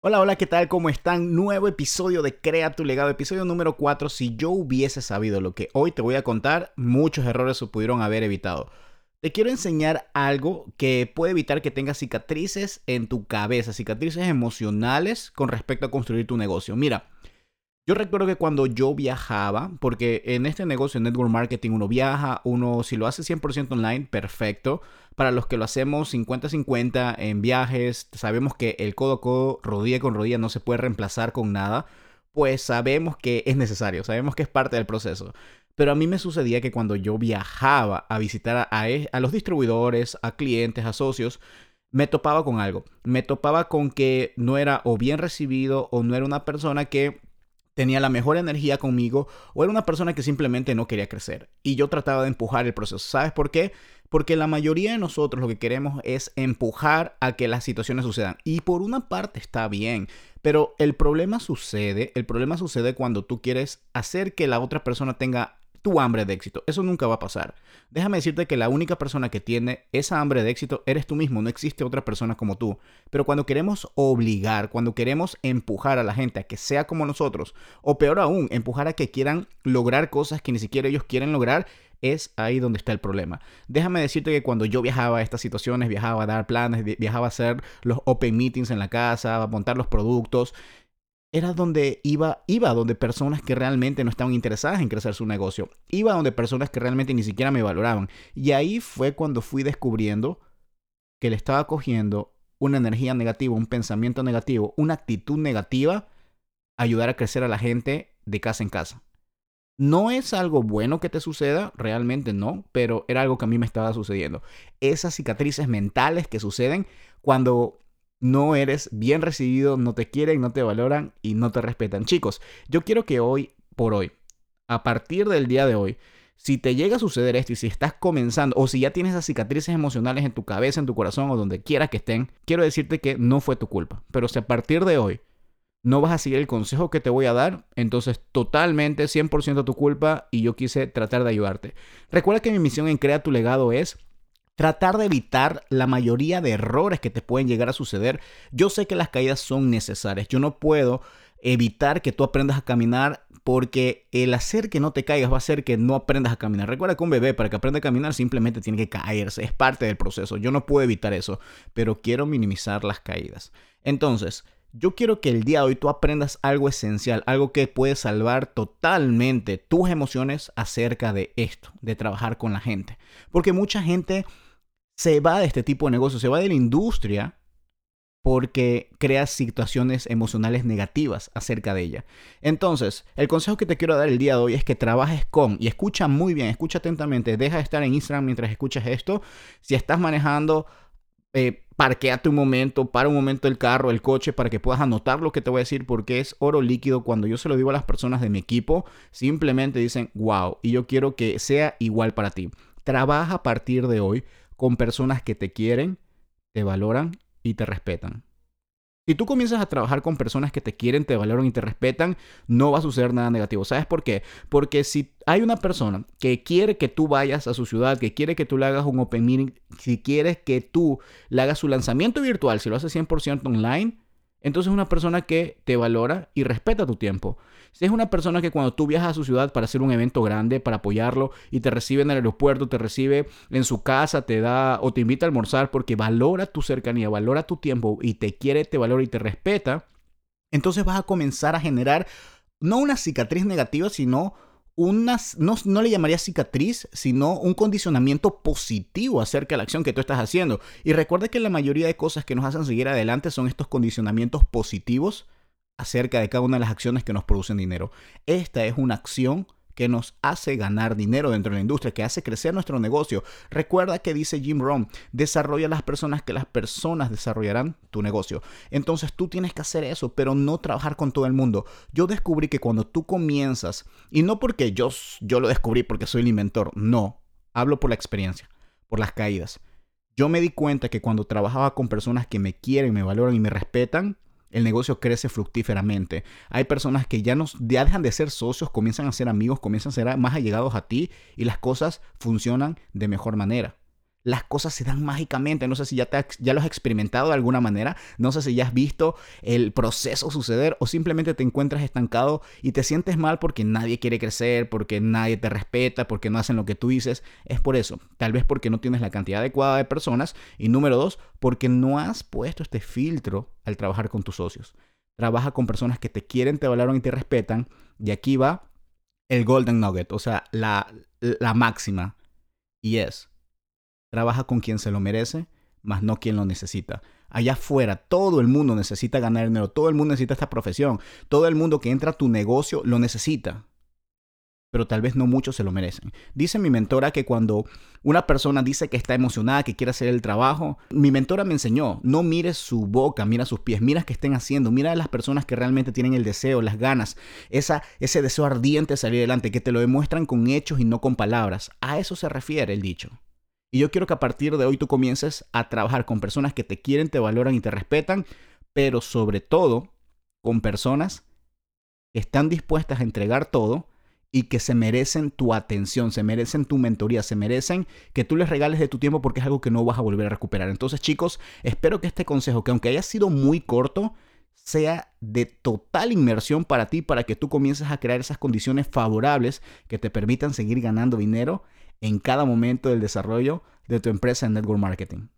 Hola, hola, ¿qué tal? ¿Cómo están? Nuevo episodio de Crea tu legado, episodio número 4. Si yo hubiese sabido lo que hoy te voy a contar, muchos errores se pudieron haber evitado. Te quiero enseñar algo que puede evitar que tengas cicatrices en tu cabeza, cicatrices emocionales con respecto a construir tu negocio. Mira, yo recuerdo que cuando yo viajaba, porque en este negocio, en network marketing, uno viaja, uno si lo hace 100% online, perfecto. Para los que lo hacemos 50-50 en viajes, sabemos que el codo a codo, rodilla con rodilla, no se puede reemplazar con nada, pues sabemos que es necesario, sabemos que es parte del proceso. Pero a mí me sucedía que cuando yo viajaba a visitar a, e, a los distribuidores, a clientes, a socios, me topaba con algo. Me topaba con que no era o bien recibido o no era una persona que tenía la mejor energía conmigo o era una persona que simplemente no quería crecer. Y yo trataba de empujar el proceso. ¿Sabes por qué? Porque la mayoría de nosotros lo que queremos es empujar a que las situaciones sucedan. Y por una parte está bien, pero el problema sucede, el problema sucede cuando tú quieres hacer que la otra persona tenga tu hambre de éxito. Eso nunca va a pasar. Déjame decirte que la única persona que tiene esa hambre de éxito eres tú mismo, no existe otra persona como tú. Pero cuando queremos obligar, cuando queremos empujar a la gente a que sea como nosotros, o peor aún, empujar a que quieran lograr cosas que ni siquiera ellos quieren lograr, es ahí donde está el problema. Déjame decirte que cuando yo viajaba a estas situaciones, viajaba a dar planes, viajaba a hacer los open meetings en la casa, a montar los productos, era donde iba, iba donde personas que realmente no estaban interesadas en crecer su negocio. Iba donde personas que realmente ni siquiera me valoraban. Y ahí fue cuando fui descubriendo que le estaba cogiendo una energía negativa, un pensamiento negativo, una actitud negativa, ayudar a crecer a la gente de casa en casa. No es algo bueno que te suceda, realmente no, pero era algo que a mí me estaba sucediendo. Esas cicatrices mentales que suceden cuando no eres bien recibido, no te quieren, no te valoran y no te respetan. Chicos, yo quiero que hoy, por hoy, a partir del día de hoy, si te llega a suceder esto y si estás comenzando o si ya tienes esas cicatrices emocionales en tu cabeza, en tu corazón o donde quiera que estén, quiero decirte que no fue tu culpa. Pero si a partir de hoy no vas a seguir el consejo que te voy a dar, entonces totalmente 100% tu culpa y yo quise tratar de ayudarte. Recuerda que mi misión en Crea tu legado es tratar de evitar la mayoría de errores que te pueden llegar a suceder. Yo sé que las caídas son necesarias. Yo no puedo evitar que tú aprendas a caminar porque el hacer que no te caigas va a hacer que no aprendas a caminar. Recuerda que un bebé para que aprenda a caminar simplemente tiene que caerse, es parte del proceso. Yo no puedo evitar eso, pero quiero minimizar las caídas. Entonces, yo quiero que el día de hoy tú aprendas algo esencial, algo que puede salvar totalmente tus emociones acerca de esto, de trabajar con la gente. Porque mucha gente se va de este tipo de negocio, se va de la industria porque crea situaciones emocionales negativas acerca de ella. Entonces, el consejo que te quiero dar el día de hoy es que trabajes con, y escucha muy bien, escucha atentamente, deja de estar en Instagram mientras escuchas esto. Si estás manejando, eh, parqueate un momento, para un momento el carro, el coche, para que puedas anotar lo que te voy a decir, porque es oro líquido. Cuando yo se lo digo a las personas de mi equipo, simplemente dicen, wow, y yo quiero que sea igual para ti. Trabaja a partir de hoy con personas que te quieren, te valoran y te respetan. Si tú comienzas a trabajar con personas que te quieren, te valoran y te respetan, no va a suceder nada negativo. ¿Sabes por qué? Porque si hay una persona que quiere que tú vayas a su ciudad, que quiere que tú le hagas un open meeting, si quieres que tú le hagas su lanzamiento virtual, si lo haces 100% online, entonces es una persona que te valora y respeta tu tiempo. Si es una persona que cuando tú viajas a su ciudad para hacer un evento grande, para apoyarlo y te recibe en el aeropuerto, te recibe en su casa, te da o te invita a almorzar porque valora tu cercanía, valora tu tiempo y te quiere, te valora y te respeta, entonces vas a comenzar a generar no una cicatriz negativa, sino una, no, no, le llamaría cicatriz, sino un condicionamiento positivo acerca de la acción que tú estás haciendo. Y recuerda que la mayoría de cosas que nos hacen seguir adelante son estos condicionamientos positivos acerca de cada una de las acciones que nos producen dinero. Esta es una acción que nos hace ganar dinero dentro de la industria, que hace crecer nuestro negocio. Recuerda que dice Jim Rohn, desarrolla las personas que las personas desarrollarán tu negocio. Entonces tú tienes que hacer eso, pero no trabajar con todo el mundo. Yo descubrí que cuando tú comienzas, y no porque yo, yo lo descubrí porque soy el inventor, no, hablo por la experiencia, por las caídas. Yo me di cuenta que cuando trabajaba con personas que me quieren, me valoran y me respetan, el negocio crece fructíferamente. Hay personas que ya, nos, ya dejan de ser socios, comienzan a ser amigos, comienzan a ser más allegados a ti y las cosas funcionan de mejor manera. Las cosas se dan mágicamente. No sé si ya, te, ya lo has experimentado de alguna manera, no sé si ya has visto el proceso suceder o simplemente te encuentras estancado y te sientes mal porque nadie quiere crecer, porque nadie te respeta, porque no hacen lo que tú dices. Es por eso, tal vez porque no tienes la cantidad adecuada de personas y número dos, porque no has puesto este filtro al trabajar con tus socios. Trabaja con personas que te quieren, te valoran y te respetan. Y aquí va el golden nugget, o sea, la, la máxima. Y es, Trabaja con quien se lo merece, más no quien lo necesita. Allá afuera, todo el mundo necesita ganar dinero, todo el mundo necesita esta profesión, todo el mundo que entra a tu negocio lo necesita, pero tal vez no muchos se lo merecen. Dice mi mentora que cuando una persona dice que está emocionada, que quiere hacer el trabajo, mi mentora me enseñó, no mires su boca, mira sus pies, mira qué estén haciendo, mira a las personas que realmente tienen el deseo, las ganas, esa, ese deseo ardiente de salir adelante, que te lo demuestran con hechos y no con palabras. A eso se refiere el dicho. Y yo quiero que a partir de hoy tú comiences a trabajar con personas que te quieren, te valoran y te respetan, pero sobre todo con personas que están dispuestas a entregar todo y que se merecen tu atención, se merecen tu mentoría, se merecen que tú les regales de tu tiempo porque es algo que no vas a volver a recuperar. Entonces, chicos, espero que este consejo, que aunque haya sido muy corto, sea de total inmersión para ti, para que tú comiences a crear esas condiciones favorables que te permitan seguir ganando dinero en cada momento del desarrollo de tu empresa en network marketing.